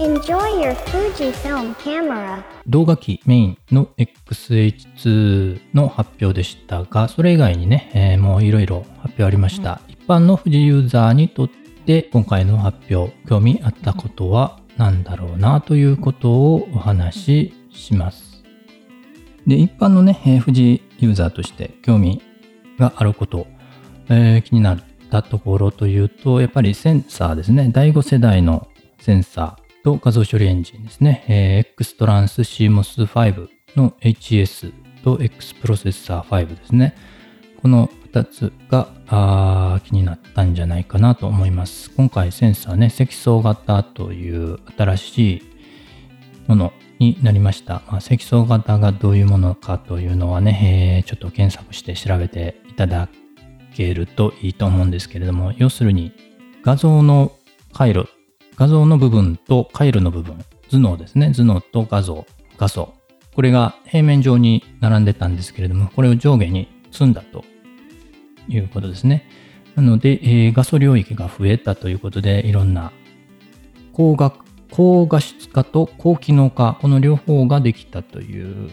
Enjoy your Fujifilm camera. 動画機メインの XH2 の発表でしたが、それ以外にね、えーもういろいろ発表ありました。一般の富士ユーザーにとって今回の発表、興味あったことは何だろうなということをお話しします。で、一般のね、えー富士ユーザーとして興味があること、えー気になったところというと、やっぱりセンサーですね。第5世代のセンサーと画像処理エンジンですね。えー X トランス CMOS5 の HS と X プロセッサー5ですね。この2つがあ気になったんじゃないかなと思います。今回センサーね、積層型という新しいものになりました。まあ、積層型がどういうものかというのはね、えーちょっと検索して調べていただけるといいと思うんですけれども、要するに画像の回路、画像の部分と回路の部分、頭脳ですね、頭脳と画像、画素。これが平面上に並んでたんですけれども、これを上下に積んだということですね。なので、えー画素領域が増えたということで、いろんな高画高画質化と高機能化、この両方ができたという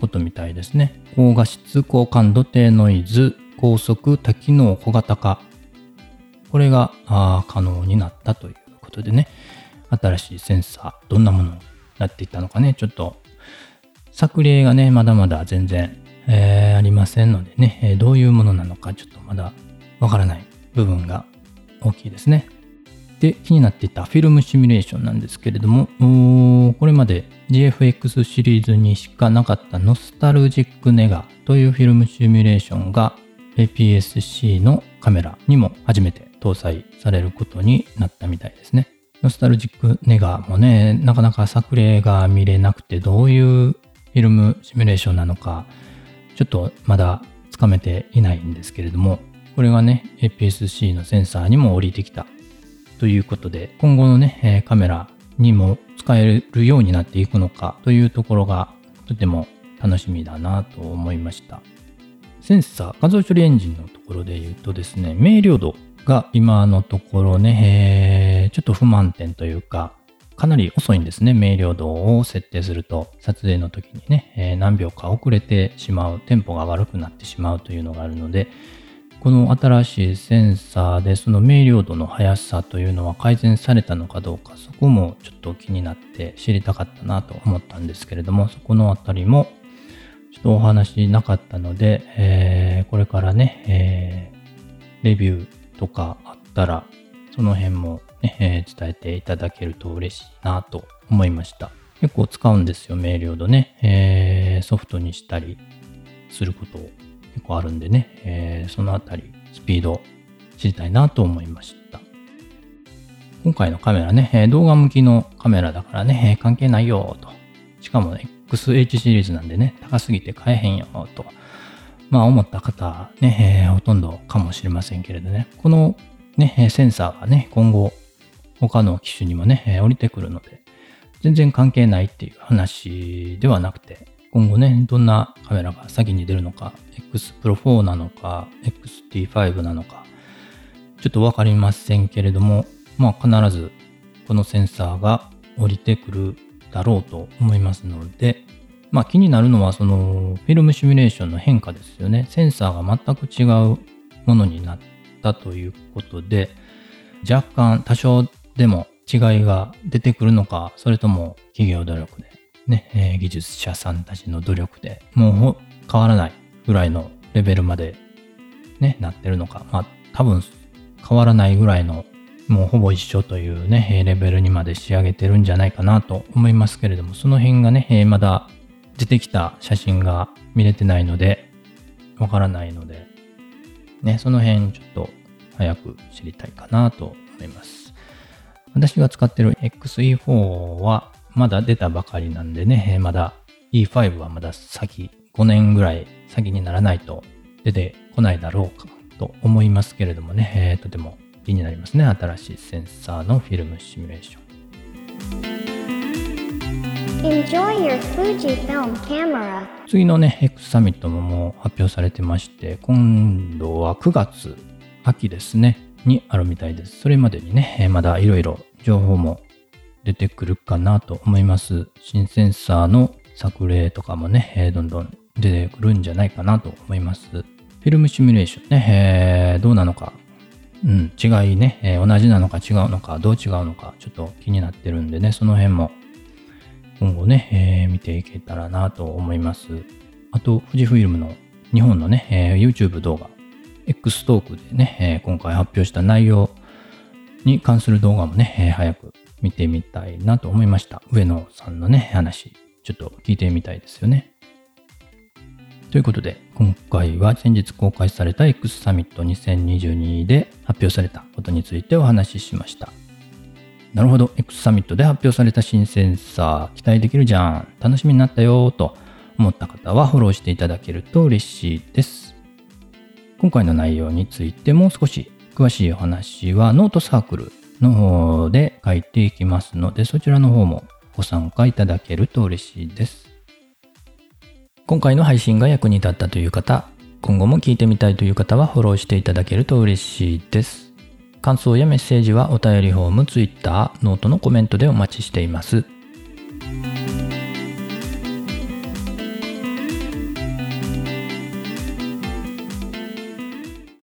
ことみたいですね。高画質、高感度、低ノイズ、高速、多機能、小型化。これが可能になったということでね、新しいセンサー、どんなものになっていったのかね、ちょっと作例がね、まだまだ全然、えーありませんのでね、えどういうものなのかちょっとまだわからない部分が大きいですね。で、気になっていたフィルムシミュレーションなんですけれども、これまで GFX シリーズにしかなかったノスタルジックネガというフィルムシミュレーションが APS-C のカメラにも初めて搭載されることになったみたいですね。ノスタルジックネガーもね、なかなか作例が見れなくてどういうフィルムシミュレーションなのか、ちょっとまだつかめていないんですけれども、これがね、APS-C のセンサーにも降りてきたということで、今後のね、カメラにも使えるようになっていくのかというところがとても楽しみだなと思いました。センサー、画像処理エンジンのところで言うとですね、明瞭度が今のところね、えーちょっと不満点というか、かなり遅いんですね。明瞭度を設定すると、撮影の時にね、えー何秒か遅れてしまう、テンポが悪くなってしまうというのがあるので、この新しいセンサーでその明瞭度の速さというのは改善されたのかどうか、そこもちょっと気になって知りたかったなと思ったんですけれども、そこのあたりもちょっとお話なかったので、えーこれからね、えーレビューとかあったら、その辺も、ねえー伝えていただけると嬉しいなと思いました。結構使うんですよ、明瞭度ね。えーソフトにしたりすること結構あるんでね、えーそのあたりスピード知りたいなと思いました。今回のカメラね、えー動画向きのカメラだからね、えー関係ないよと。しかもね XH シリーズなんでね、高すぎて買えへんよと。まあ思った方ね、えーほとんどかもしれませんけれどね、このね、センサーがね、今後他の機種にもね、えー降りてくるので、全然関係ないっていう話ではなくて、今後ね、どんなカメラが先に出るのか、X Pro 4なのか、XT5 なのか、ちょっとわかりませんけれども、まあ必ずこのセンサーが降りてくるだろうと思いますので、まあ気になるのはそのフィルムシミュレーションの変化ですよね。センサーが全く違うものになったということで、若干多少でも違いが出てくるのか、それとも企業努力で、ね、えー技術者さんたちの努力でもう変わらないぐらいのレベルまでね、なってるのか。まあ多分変わらないぐらいのもうほぼ一緒というね、レベルにまで仕上げてるんじゃないかなと思いますけれども、その辺がね、まだ出てきた写真が見れてないので、わからないので、ね、その辺ちょっと早く知りたいかなと思います。私が使ってる XE4 はまだ出たばかりなんでね、まだ E5 はまだ先、5年ぐらい先にならないと出てこないだろうかと思いますけれどもね、えーとても気になりますね。新しいセンサーのフィルムシミュレーション。次のね、X サミットももう発表されてまして、今度は9月、秋ですね、にあるみたいです。それまでにね、まだいろいろ情報も出てくるかなと思います。新センサーの作例とかもね、どんどん出てくるんじゃないかなと思います。フィルムシミュレーションね、えーどうなのか、うん、違いね、えー同じなのか違うのか、どう違うのか、ちょっと気になってるんでね、その辺も今後ね、えー見ていけたらなと思います。あと、富士フイルムの日本のね、えー YouTube 動画、X トークでね、えー今回発表した内容に関する動画もね、えー早く見てみたいなと思いました。上野さんのね、話、ちょっと聞いてみたいですよね。ということで、今回は先日公開された X サミット2022で発表されたことについてお話ししました。なるほど、X サミットで発表された新センサー、期待できるじゃん、楽しみになったよと思った方はフォローしていただけると嬉しいです。今回の内容についても少し詳しいお話はノートサークルの方で書いていきますので、そちらの方もご参加いただけると嬉しいです。今回の配信が役に立ったという方、今後も聞いてみたいという方はフォローしていただけると嬉しいです。感想やメッセージはお便りフォーム、Twitter、ノートのコメントでお待ちしています。